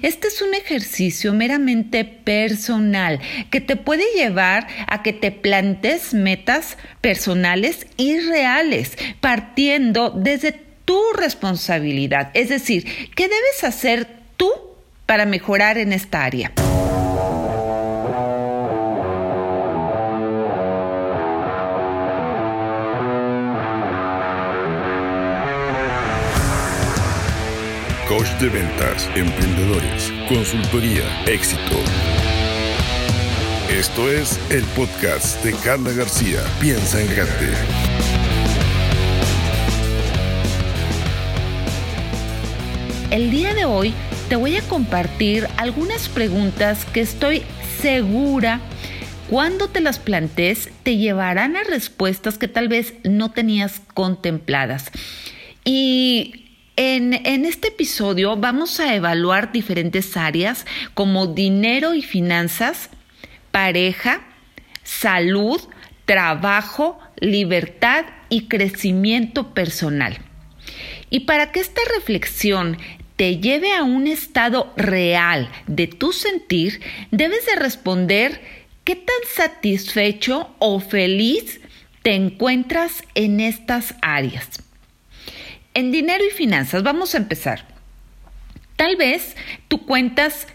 Este es un ejercicio meramente personal que te puede llevar a que te plantes metas personales y reales, partiendo desde tu responsabilidad. Es decir, ¿qué debes hacer tú para mejorar en esta área? Coach de ventas, emprendedores, consultoría, éxito. Esto es el podcast de Carla García. Piensa en grande. El día de hoy te voy a compartir algunas preguntas que estoy segura cuando te las plantees te llevarán a respuestas que tal vez no tenías contempladas. Y en, este episodio vamos a evaluar diferentes áreas como dinero y finanzas, pareja, salud, trabajo, libertad y crecimiento personal. Y para que esta reflexión te lleve a un estado real de tu sentir, debes de responder qué tan satisfecho o feliz te encuentras en estas áreas. En dinero y finanzas, vamos a empezar. Tal vez tú cuentas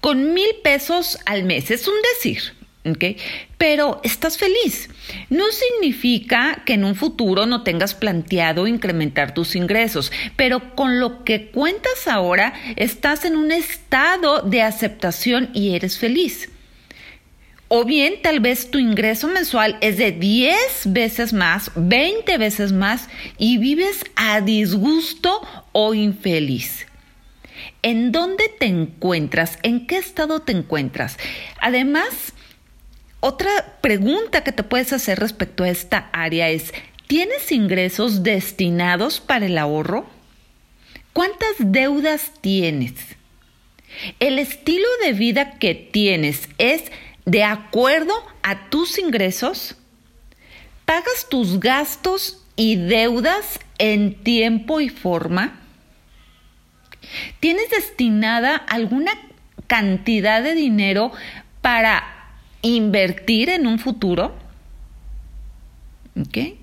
con mil pesos al mes, es un decir, ¿ok? Pero estás feliz. No significa que en un futuro no tengas planteado incrementar tus ingresos, pero con lo que cuentas ahora estás en un estado de aceptación y eres feliz. O bien tal vez tu ingreso mensual es de 10 veces más, 20 veces más y vives a disgusto o infeliz. ¿En dónde te encuentras? ¿En qué estado te encuentras? Además, otra pregunta que te puedes hacer respecto a esta área es, ¿tienes ingresos destinados para el ahorro? ¿Cuántas deudas tienes? ¿El estilo de vida que tienes es de acuerdo a tus ingresos, pagas tus gastos y deudas en tiempo y forma, tienes destinada alguna cantidad de dinero para invertir en un futuro. ¿Ok?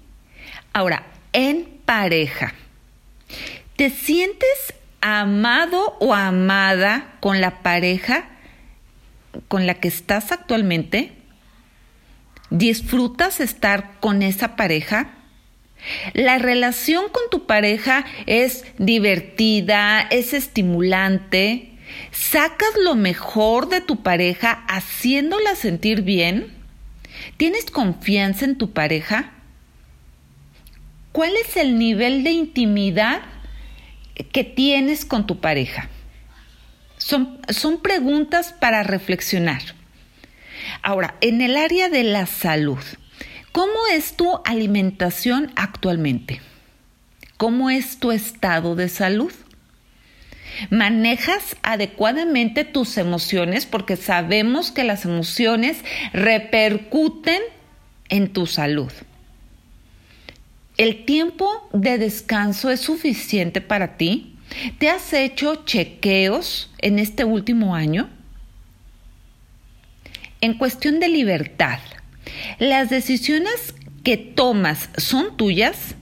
Ahora, en pareja, ¿te sientes amado o amada con la pareja con la que estás actualmente? ¿Disfrutas estar con esa pareja? La relación con tu pareja es divertida, es estimulante. ¿Sacas lo mejor de tu pareja haciéndola sentir bien? ¿Tienes confianza en tu pareja? ¿Cuál es el nivel de intimidad que tienes con tu pareja? Son, son preguntas para reflexionar. Ahora, en el área de la salud, ¿cómo es tu alimentación actualmente? ¿Cómo es tu estado de salud? ¿Manejas adecuadamente tus emociones? Porque sabemos que las emociones repercuten en tu salud. ¿El tiempo de descanso es suficiente para ti? ¿Te has hecho chequeos en este último año? En cuestión de libertad, ¿las decisiones que tomas son tuyas?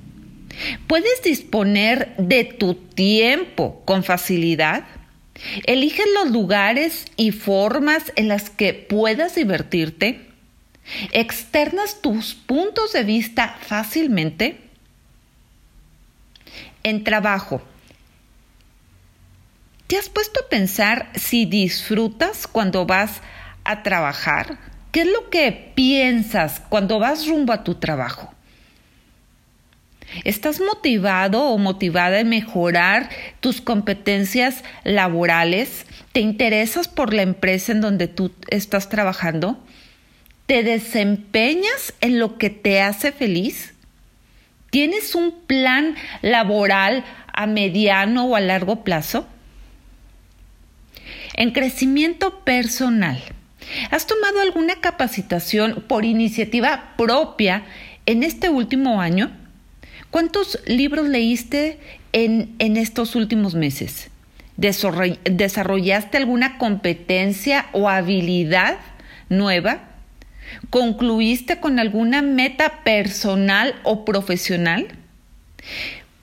¿Puedes disponer de tu tiempo con facilidad? ¿Eliges los lugares y formas en las que puedas divertirte? ¿Externas tus puntos de vista fácilmente? En trabajo, ¿Te has puesto a pensar si disfrutas cuando vas a trabajar? ¿Qué es lo que piensas cuando vas rumbo a tu trabajo? ¿Estás motivado o motivada en mejorar tus competencias laborales? ¿Te interesas por la empresa en donde tú estás trabajando? ¿Te desempeñas en lo que te hace feliz? ¿Tienes un plan laboral a mediano o a largo plazo? En crecimiento personal. ¿Has tomado alguna capacitación por iniciativa propia en este último año? ¿Cuántos libros leíste en, en estos últimos meses? ¿Desarrollaste alguna competencia o habilidad nueva? ¿Concluiste con alguna meta personal o profesional?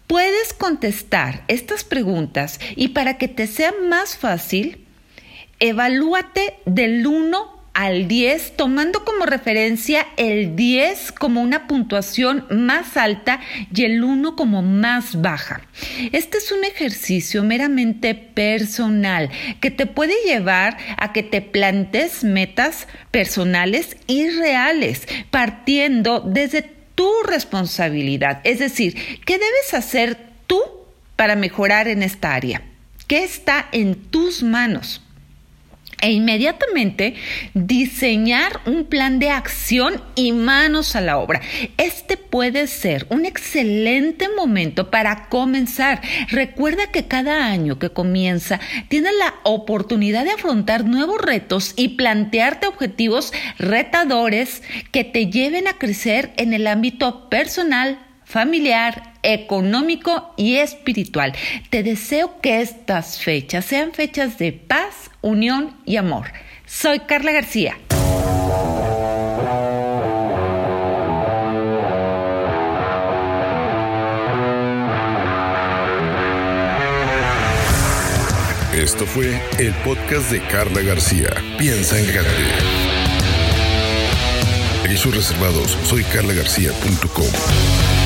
Puedes contestar estas preguntas y para que te sea más fácil, evalúate del 1 al 10, tomando como referencia el 10 como una puntuación más alta y el 1 como más baja. Este es un ejercicio meramente personal que te puede llevar a que te plantes metas personales y reales, partiendo desde tu responsabilidad. Es decir, ¿qué debes hacer tú para mejorar en esta área? ¿Qué está en tus manos? E inmediatamente diseñar un plan de acción y manos a la obra. Este puede ser un excelente momento para comenzar. Recuerda que cada año que comienza tienes la oportunidad de afrontar nuevos retos y plantearte objetivos retadores que te lleven a crecer en el ámbito personal, familiar, económico y espiritual. Te deseo que estas fechas sean fechas de paz, unión y amor. Soy Carla García. Esto fue el podcast de Carla García. Piensa en grande. Servicios reservados. Soy carlagarcía.com.